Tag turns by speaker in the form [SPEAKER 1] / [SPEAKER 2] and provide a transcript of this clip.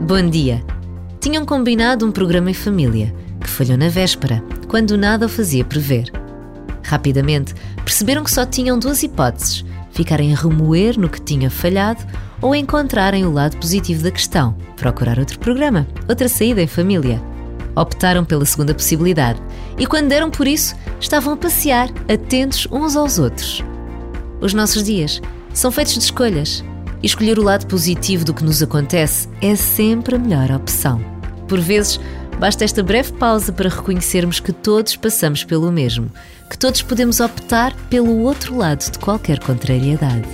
[SPEAKER 1] Bom dia! Tinham combinado um programa em família, que falhou na véspera, quando nada o fazia prever. Rapidamente perceberam que só tinham duas hipóteses: ficarem a remoer no que tinha falhado ou encontrarem o lado positivo da questão, procurar outro programa, outra saída em família. Optaram pela segunda possibilidade e, quando deram por isso, estavam a passear, atentos uns aos outros. Os nossos dias são feitos de escolhas e escolher o lado positivo do que nos acontece é sempre a melhor opção. Por vezes, basta esta breve pausa para reconhecermos que todos passamos pelo mesmo, que todos podemos optar pelo outro lado de qualquer contrariedade.